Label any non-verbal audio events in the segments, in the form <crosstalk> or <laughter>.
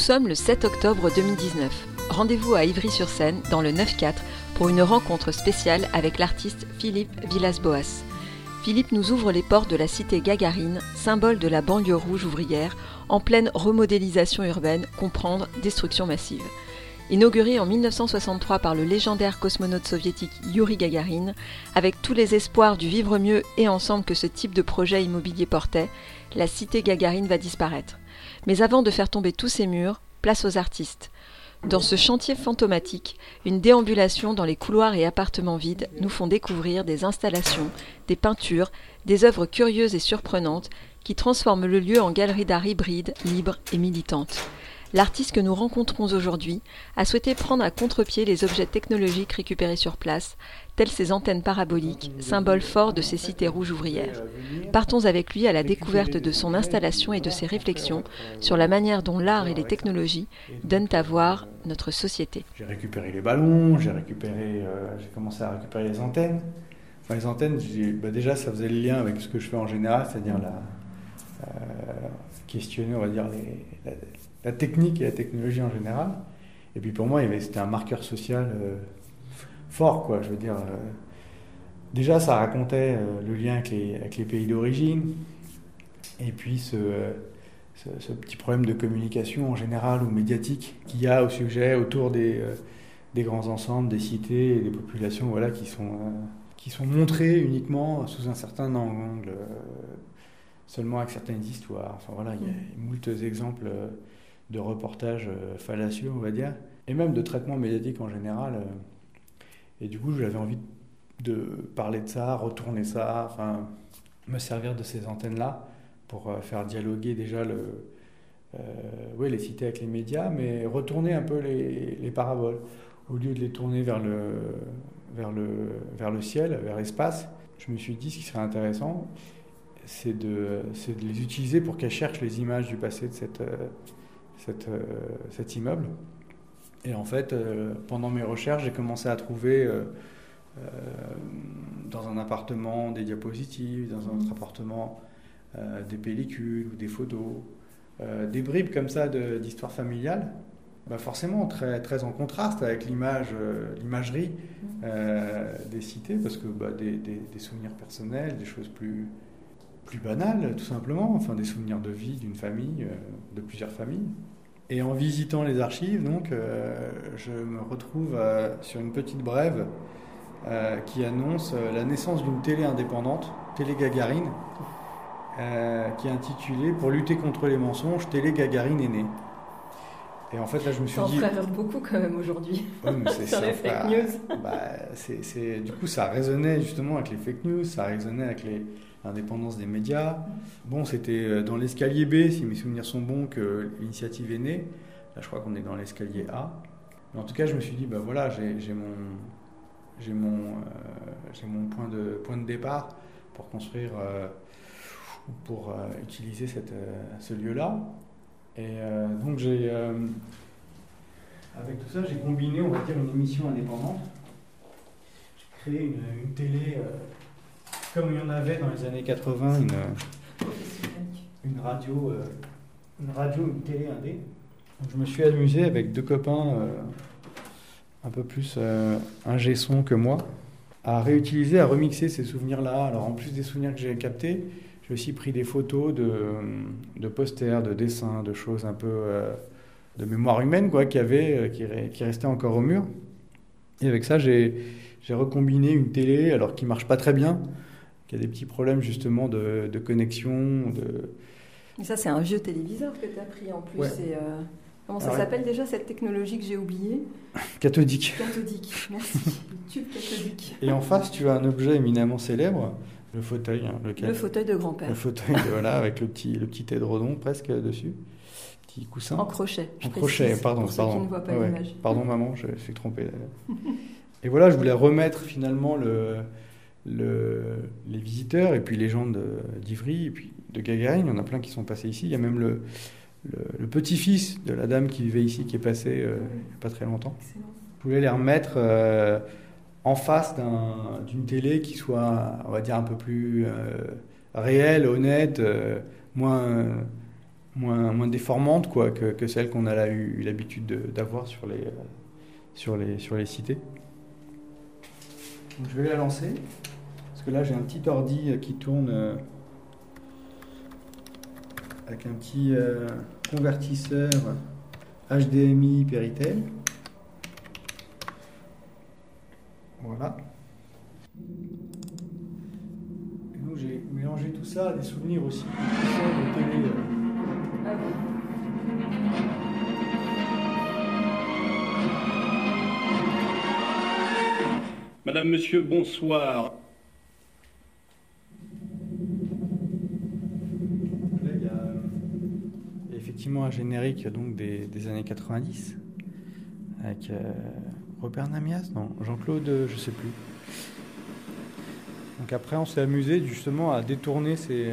sommes le 7 octobre 2019. Rendez-vous à Ivry-sur-Seine, dans le 9-4, pour une rencontre spéciale avec l'artiste Philippe Villas-Boas. Philippe nous ouvre les portes de la cité Gagarine, symbole de la banlieue rouge ouvrière, en pleine remodélisation urbaine, comprendre destruction massive. Inaugurée en 1963 par le légendaire cosmonaute soviétique Yuri Gagarin, avec tous les espoirs du vivre mieux et ensemble que ce type de projet immobilier portait, la cité Gagarine va disparaître. Mais avant de faire tomber tous ces murs, place aux artistes. Dans ce chantier fantomatique, une déambulation dans les couloirs et appartements vides nous font découvrir des installations, des peintures, des œuvres curieuses et surprenantes qui transforment le lieu en galerie d'art hybride, libre et militante. L'artiste que nous rencontrons aujourd'hui a souhaité prendre à contre-pied les objets technologiques récupérés sur place, telles ces antennes paraboliques, symbole fort de ces cités rouges ouvrières. Partons avec lui à la découverte de son installation et de ses réflexions sur la manière dont l'art et les technologies donnent à voir notre société. J'ai récupéré les ballons, j'ai récupéré, euh, j'ai commencé à récupérer les antennes. Les antennes, bah déjà, ça faisait le lien avec ce que je fais en général, c'est-à-dire la, euh, questionner, on va dire, les, la technique et la technologie en général. Et puis pour moi, c'était un marqueur social euh, fort, quoi. Je veux dire, euh, déjà, ça racontait euh, le lien avec les, avec les pays d'origine, et puis ce, ce, petit problème de communication en général ou médiatique qu'il y a au sujet autour des, des, grands ensembles, des cités et des populations, voilà, qui sont qui sont montrées uniquement sous un certain angle, seulement avec certaines histoires. Enfin voilà, il y a moult exemples de reportages euh, fallacieux, on va dire, et même de traitement médiatique en général. Euh. Et du coup, j'avais envie de parler de ça, retourner ça, enfin, me servir de ces antennes-là pour euh, faire dialoguer déjà le, euh, les cités avec les médias, mais retourner un peu les, les, paraboles. Au lieu de les tourner vers le, vers le, vers le ciel, vers l'espace, je me suis dit ce qui serait intéressant, c'est de, de les utiliser pour qu'elles cherchent les images du passé de cette, cet immeuble. Et en fait, euh, pendant mes recherches, j'ai commencé à trouver euh, dans un appartement des diapositives, dans un autre appartement des pellicules ou des photos, des bribes comme ça d'histoire familiale. Bah forcément très, très en contraste avec l'image, l'imagerie des cités, parce que bah, des, des, des, souvenirs personnels, des choses plus, plus banales, tout simplement, enfin des souvenirs de vie d'une famille, de plusieurs familles. Et en visitant les archives, donc, euh, je me retrouve euh, sur une petite brève euh, qui annonce la naissance d'une télé indépendante, Télé Gagarine, qui est intitulée Pour lutter contre les mensonges, Télé Gagarine est née. Et en fait, là, je me suis dit. Ça beaucoup quand même aujourd'hui. <laughs> sur les fake news. Bah, du coup, ça résonnait justement avec les fake news, ça résonnait avec les, l'indépendance des médias. Bon, c'était euh, dans l'escalier B, si mes souvenirs sont bons, que l'initiative est née. Là, je crois qu'on est dans l'escalier A. Mais en tout cas, je me suis dit, bah voilà, j'ai mon, mon, euh, mon point, de, point de départ pour construire, euh, pour utiliser cette, ce lieu-là. Et donc, j'ai, avec tout ça, j'ai combiné, on va dire, une émission indépendante. J'ai créé une, une télé comme il y en avait dans les années 80, une, une radio, euh, une radio, une télé indé. je me suis amusé avec deux copains euh, un peu plus euh, que moi à réutiliser, à remixer ces souvenirs-là. Alors en plus des souvenirs que j'ai captés, j'ai aussi pris des photos de, posters, de dessins, de choses un peu de mémoire humaine quoi, qui, avait, qui, qui restaient encore au mur. Et avec ça, j'ai recombiné une télé, alors qui marche pas très bien, il y a des petits problèmes justement de, de connexion. De... Ça, c'est un vieux téléviseur que tu as pris en plus. Euh, comment ça s'appelle déjà cette technologie que j'ai oubliée? Cathodique. Cathodique, merci. <laughs> le tube cathodique. Et en face, tu as un objet éminemment célèbre, le fauteuil. Hein, le fauteuil de grand-père. Le fauteuil, voilà, avec le petit, le petit édredon presque dessus. Petit coussin. En crochet. En crochet, pardon. Pour pardon. Ceux qui ne voient pas l'image. Pardon, maman, je suis trompé. Et voilà, je voulais remettre finalement le, le, les visiteurs et puis les gens d'Ivry et puis de Gagarine. Il y en a plein qui sont passés ici. Il y a même le, le, petit-fils de la dame qui vivait ici qui est passé euh, il n'y a pas très longtemps. Je voulais les remettre euh, en face d'une télé qui soit, on va dire, un peu plus euh, réelle, honnête, moins, moins, moins déformantes quoi, que, que celles qu'on a eu, l'habitude d'avoir sur les, sur, les, sur les cités. Donc, je vais la lancer. Parce que là, j'ai un petit ordi qui tourne avec un petit convertisseur HDMI Péritel. Voilà. Et donc j'ai mélangé tout ça à des souvenirs aussi. De télé, euh. ah Madame, Monsieur, bonsoir. Là, il y a un générique donc, des, années 90 avec euh, Robert Namias Non, Jean-Claude, euh, je sais plus. Donc après, on s'est amusé justement à détourner ces,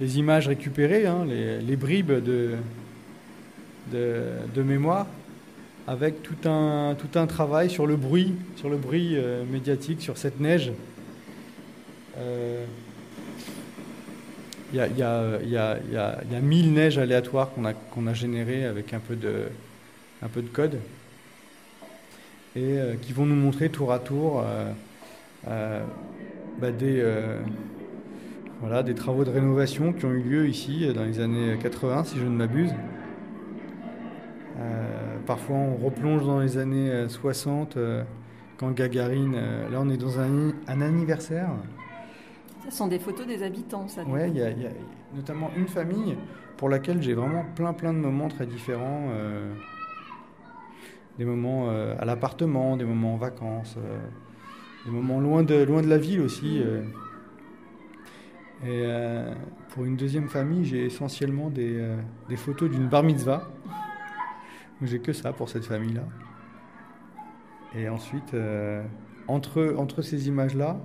les images récupérées, hein, les, bribes de, de, mémoire, avec tout un, tout un travail sur le bruit, sur le bruit euh, médiatique, sur cette neige. Il y, a, y, y, y, a, mille neiges aléatoires qu'on a, générées avec un peu de, code et euh, qui vont nous montrer tour à tour euh, euh, bah, des, travaux de rénovation qui ont eu lieu ici dans les années 80, si je ne m'abuse. parfois, on replonge dans les années 60, quand Gagarine. là, on est dans un anniversaire. Ce sont des photos des habitants, ça. Oui, il y, a notamment une famille pour laquelle j'ai vraiment plein plein de moments très différents des moments euh, à l'appartement, des moments en vacances, euh, des moments loin de, loin de la ville aussi. Euh. Et pour une deuxième famille, j'ai essentiellement des, des photos d'une bar mitzvah. J'ai que ça pour cette famille-là. Et ensuite, entre, entre ces images-là,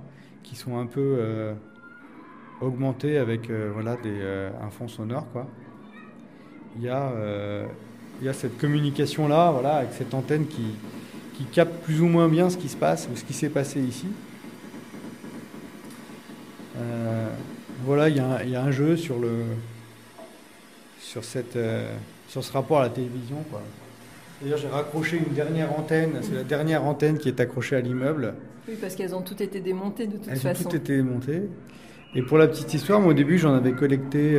qui sont un peu augmentées avec voilà, des, un fond sonore, quoi, il y a il y a cette communication-là, voilà, avec cette antenne qui, qui capte plus ou moins bien ce qui se passe ou ce qui s'est passé ici. Euh, voilà, il y, a, il y, a un jeu sur, le, sur, cette, euh, sur ce rapport à la télévision. D'ailleurs, j'ai raccroché une dernière antenne, c'est la dernière antenne qui est accrochée à l'immeuble. Oui, parce qu'elles ont toutes été démontées de toute façon. Elles ont toutes été démontées. Et pour la petite histoire, moi au début, j'en avais collecté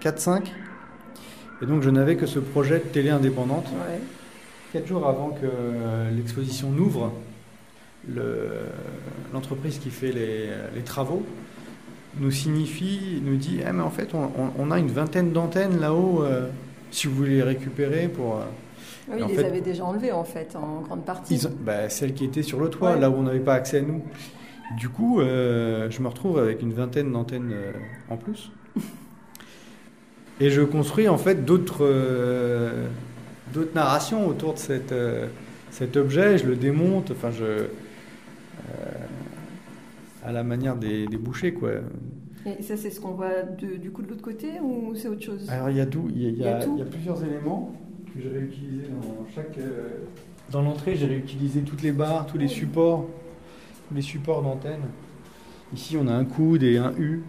4-5. Euh, et donc je n'avais que ce projet de télé indépendante. Quatre jours avant que euh, l'exposition n'ouvre, l'entreprise qui fait les, travaux nous signifie, nous dit ah, mais en fait on, a une vingtaine d'antennes là-haut euh, si vous voulez les récupérer pour. Euh, oui, ils les avaient déjà enlevées en fait en grande partie. Bah, celles qui étaient sur le toit, là où on n'avait pas accès à nous. Du coup, je me retrouve avec une vingtaine d'antennes en plus. <laughs> Et je construis en fait d'autres euh, d'autres narrations autour de cette, euh, cet objet. Je le démonte, enfin je euh, à la manière des, des, bouchers quoi. Et ça c'est ce qu'on voit du coup de l'autre côté ou c'est autre chose? Alors il y a tout, il y a, il y a, plusieurs éléments que j'ai réutilisés dans chaque dans l'entrée. J'ai réutilisé toutes les barres, tous les supports, tous les supports d'antenne. Ici on a un coude et un U.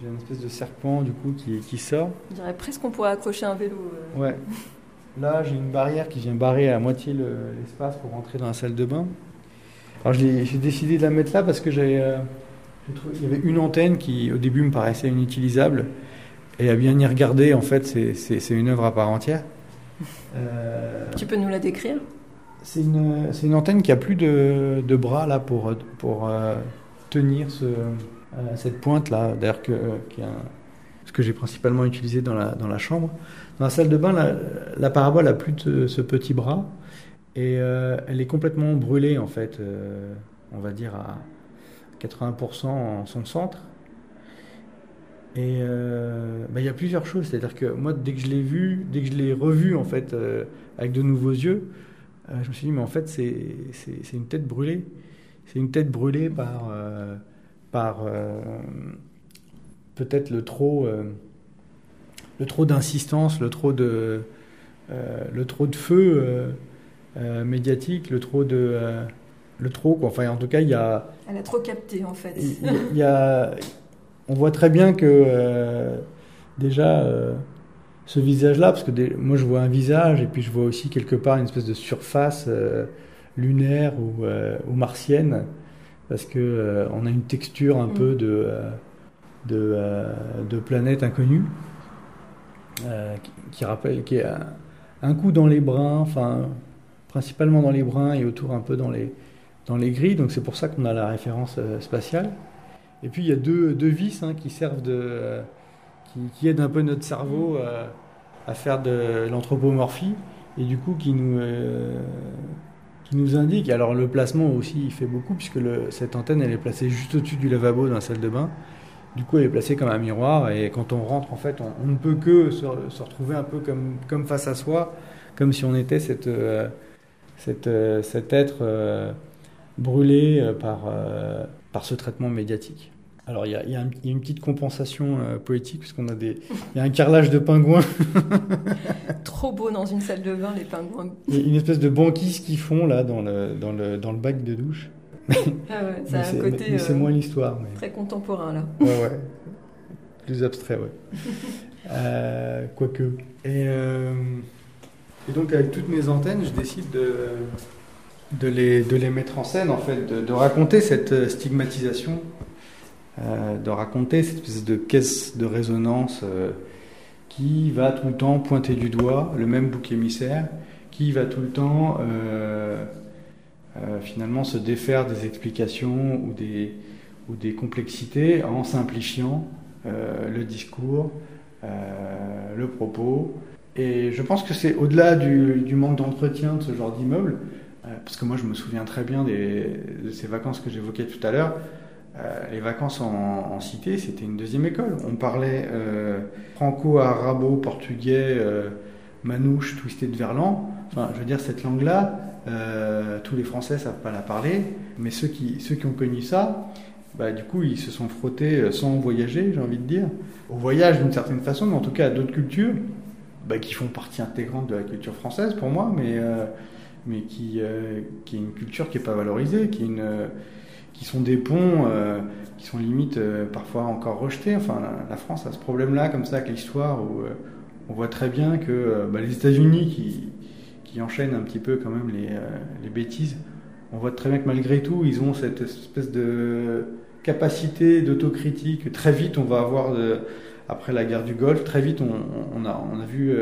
J'ai une espèce de serpent du coup qui, qui sort. Je dirais presque qu'on pourrait accrocher un vélo. Euh. Ouais. Là, j'ai une barrière qui vient barrer à moitié l'espace pour rentrer dans la salle de bain. Alors j'ai décidé de la mettre là parce que j'ai, euh, il y avait une antenne qui au début me paraissait inutilisable et à bien y regarder, en fait, c'est une œuvre à part entière. Euh, tu peux nous la décrire? C'est une, une, antenne qui a plus de, de bras là pour, pour tenir ce, euh, cette pointe-là, d'ailleurs, que, ce que j'ai principalement utilisé dans la, dans la chambre. Dans la salle de bain, la, parabole a plus de ce petit bras et euh, elle est complètement brûlée, en fait, euh, on va dire à 80% en son centre. Et bah, il y a plusieurs choses, c'est-à-dire que moi, dès que je l'ai vu, dès que je l'ai revu, en fait, avec de nouveaux yeux, je me suis dit, mais en fait, c'est une tête brûlée. C'est une tête brûlée par par euh, peut-être le trop, euh, le trop d'insistance, le trop de, euh, le trop de feu médiatique, le trop de, le trop Enfin, en tout cas, il y a. Elle a trop capté en fait. Il y, a, on voit très bien que déjà ce visage-là, parce que moi je vois un visage et puis je vois aussi quelque part une espèce de surface euh, lunaire ou, euh, ou, martienne, parce que euh, on a une texture un mm. peu de, de, de, planète inconnue, qui, rappelle, qui est un, coup dans les brins, enfin principalement dans les brins et autour un peu dans les, dans les gris, donc c'est pour ça qu'on a la référence spatiale. Et puis il y a deux, deux vis hein, qui servent de qui, aide un peu notre cerveau euh, à faire de l'anthropomorphie et du coup qui nous, euh, qui nous indique. Alors le placement aussi, il fait beaucoup puisque le, cette antenne, elle est placée juste au-dessus du lavabo dans la salle de bain. Du coup, elle est placée comme un miroir et quand on rentre, en fait, on, ne peut que se, retrouver un peu comme, comme face à soi, comme si on était cette, euh, cette, cet être brûlé par, par ce traitement médiatique. Alors il y, a, une petite compensation euh, poétique puisqu'on a des, il y a un carrelage de pingouins. <laughs> Trop beau dans une salle de bain les pingouins. Il y a une espèce de banquise qu'ils font là dans le, dans le, dans le bac de douche. Ah ouais, ça a un côté. Mais, c'est euh, moins l'histoire. Très contemporain là. Ouais ouais. Plus abstrait ouais. <laughs> euh, quoique. Et, euh, et, donc avec toutes mes antennes, je décide de de les, de les mettre en scène en fait, de, raconter cette stigmatisation euh, de raconter cette espèce de caisse de résonance euh, qui va tout le temps pointer du doigt le même bouc émissaire, qui va tout le temps euh, finalement se défaire des explications ou des, ou des complexités en simplifiant le discours, le propos. Et je pense que c'est au-delà du, manque d'entretien de ce genre d'immeuble, parce que moi je me souviens très bien de ces vacances que j'évoquais tout à l'heure, euh, les vacances en, cité, c'était une deuxième école. On parlait euh, franco-arabo, portugais, euh, manouche, twisté de verlan. Enfin, je veux dire, cette langue-là, tous les Français ne savent pas la parler, mais ceux qui, ceux qui ont connu ça, bah, du coup, ils se sont frottés sans voyager, j'ai envie de dire, au voyage d'une certaine façon, mais en tout cas à d'autres cultures, bah, qui font partie intégrante de la culture française pour moi, mais, mais qui, qui est une culture qui n'est pas valorisée, qui une qui sont des ponts euh, qui sont limite euh, parfois encore rejetés. Enfin, la, France a ce problème-là, comme ça, avec l'histoire, où euh, on voit très bien que bah, les États-Unis, qui, qui, enchaînent un petit peu quand même les, les, bêtises, on voit très bien que malgré tout, ils ont cette espèce de capacité d'autocritique. Très vite, on va avoir, après la guerre du Golfe, très vite, on, a, vu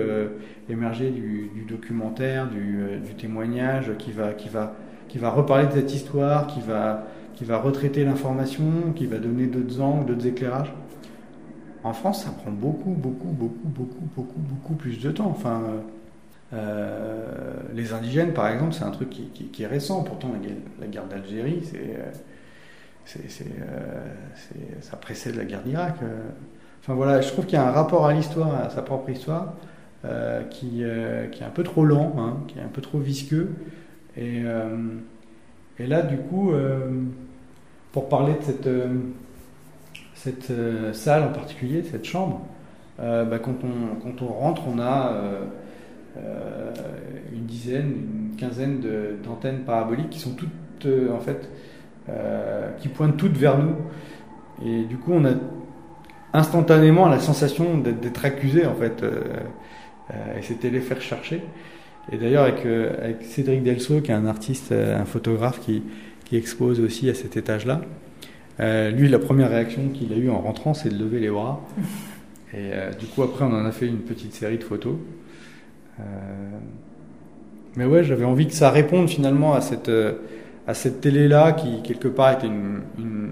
émerger du, documentaire, du, du, témoignage qui va, qui, va, qui va reparler de cette histoire, qui va qui va retraiter l'information, qui va donner d'autres angles, d'autres éclairages. En France, ça prend beaucoup, beaucoup, beaucoup, beaucoup, beaucoup, beaucoup plus de temps. Enfin, euh, les indigènes, par exemple, c'est un truc qui, est récent. Pourtant, la, guerre d'Algérie, c'est, euh, ça précède la guerre d'Irak. Enfin voilà, je trouve qu'il y a un rapport à l'histoire, à sa propre histoire, euh, qui, qui, est un peu trop lent, hein, qui est un peu trop visqueux. Et, et là, du coup, pour parler de cette, euh, cette euh, salle en particulier, cette chambre, euh, bah, quand, on, quand, on, rentre, on a une dizaine, une quinzaine d'antennes paraboliques qui sont toutes, en fait, qui pointent toutes vers nous. Et du coup, on a instantanément la sensation d'être accusé, en fait. et c'était les faire chercher. Et d'ailleurs, avec, avec, Cédric Delso, qui est un artiste, un photographe qui, qui expose aussi à cet étage-là. Euh, lui, la première réaction qu'il a eue en rentrant, c'est de lever les bras. <laughs> Et euh, du coup, après, on en a fait une petite série de photos. Euh, mais ouais, j'avais envie que ça réponde finalement à cette, à cette télé-là qui, quelque part, était une, une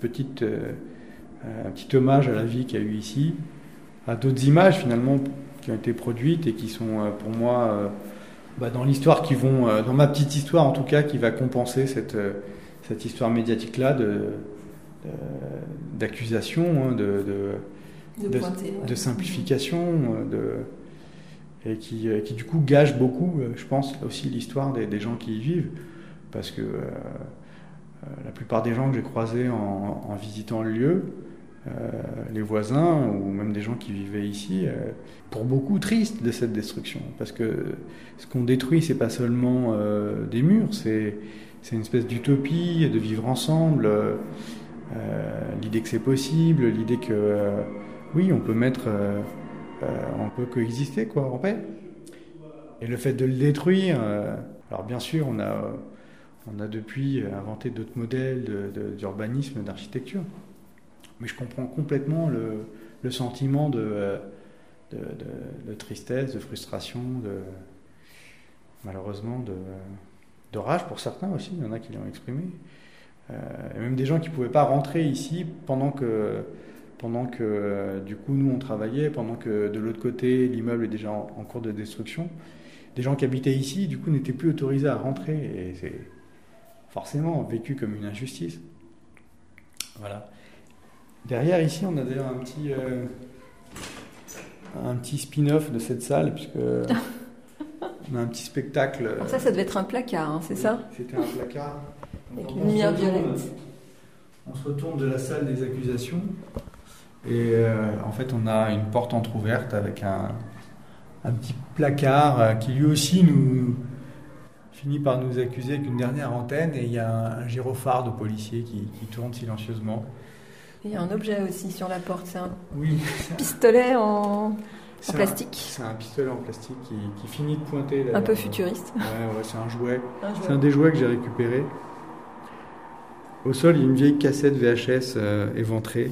petite, un petit hommage à la vie qu'il y a eu ici, à d'autres images finalement qui ont été produites et qui sont pour moi bah, dans l'histoire qui vont, euh, dans ma petite histoire en tout cas, qui va compenser cette, euh, cette histoire médiatique-là de, d'accusation, hein, de, de, de, simplification, de, et qui, euh, qui, du coup gâche beaucoup, je pense, aussi l'histoire des, des, gens qui y vivent, parce que la plupart des gens que j'ai croisés en, en visitant le lieu, euh, les voisins ou même des gens qui vivaient ici, euh, pour beaucoup tristes de cette destruction. Parce que ce qu'on détruit, c'est pas seulement euh, des murs, c'est une espèce d'utopie de vivre ensemble, l'idée que c'est possible, l'idée que oui, on peut mettre on peut coexister quoi, en paix. Et le fait de le détruire, alors bien sûr, on a, on a depuis inventé d'autres modèles d'urbanisme, d'architecture. Mais je comprends complètement le, sentiment de, de, tristesse, de frustration, malheureusement de, rage pour certains aussi, il y en a qui l'ont exprimé. Euh, et même des gens qui ne pouvaient pas rentrer ici pendant que, pendant que euh, du coup nous on travaillait, pendant que de l'autre côté l'immeuble est déjà en, cours de destruction. Des gens qui habitaient ici du coup n'étaient plus autorisés à rentrer et c'est forcément vécu comme une injustice. Voilà. Derrière ici on a d'ailleurs un petit... Euh, un petit spin-off de cette salle, puisque <laughs> on a un petit spectacle. Alors ça, ça devait être un placard, hein, c'est ça? C'était un placard. Avec une lumière violette. On se retourne de la salle des accusations et euh, en fait on a une porte entr'ouverte avec un, un petit placard euh, qui lui aussi nous finit par nous accuser avec une dernière antenne et il y a un, gyrophare de policier qui, qui tourne silencieusement. Il y a un objet aussi sur la porte, c'est un oui, pistolet en, <laughs> plastique. C'est un pistolet en plastique qui, finit de pointer. Un peu futuriste. Ouais, ouais c'est un jouet. C'est un des jouets que j'ai récupéré. Au sol, il y a une vieille cassette VHS euh, éventrée.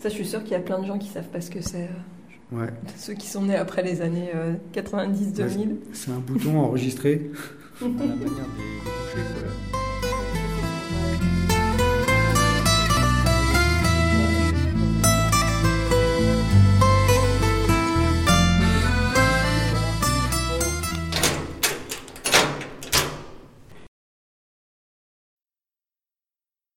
Ça, je suis sûr qu'il y a plein de gens qui savent pas ce que c'est. Euh, ouais. Ceux qui sont nés après les années 90-2000. c'est un bouton enregistré. <laughs> à la manière des, des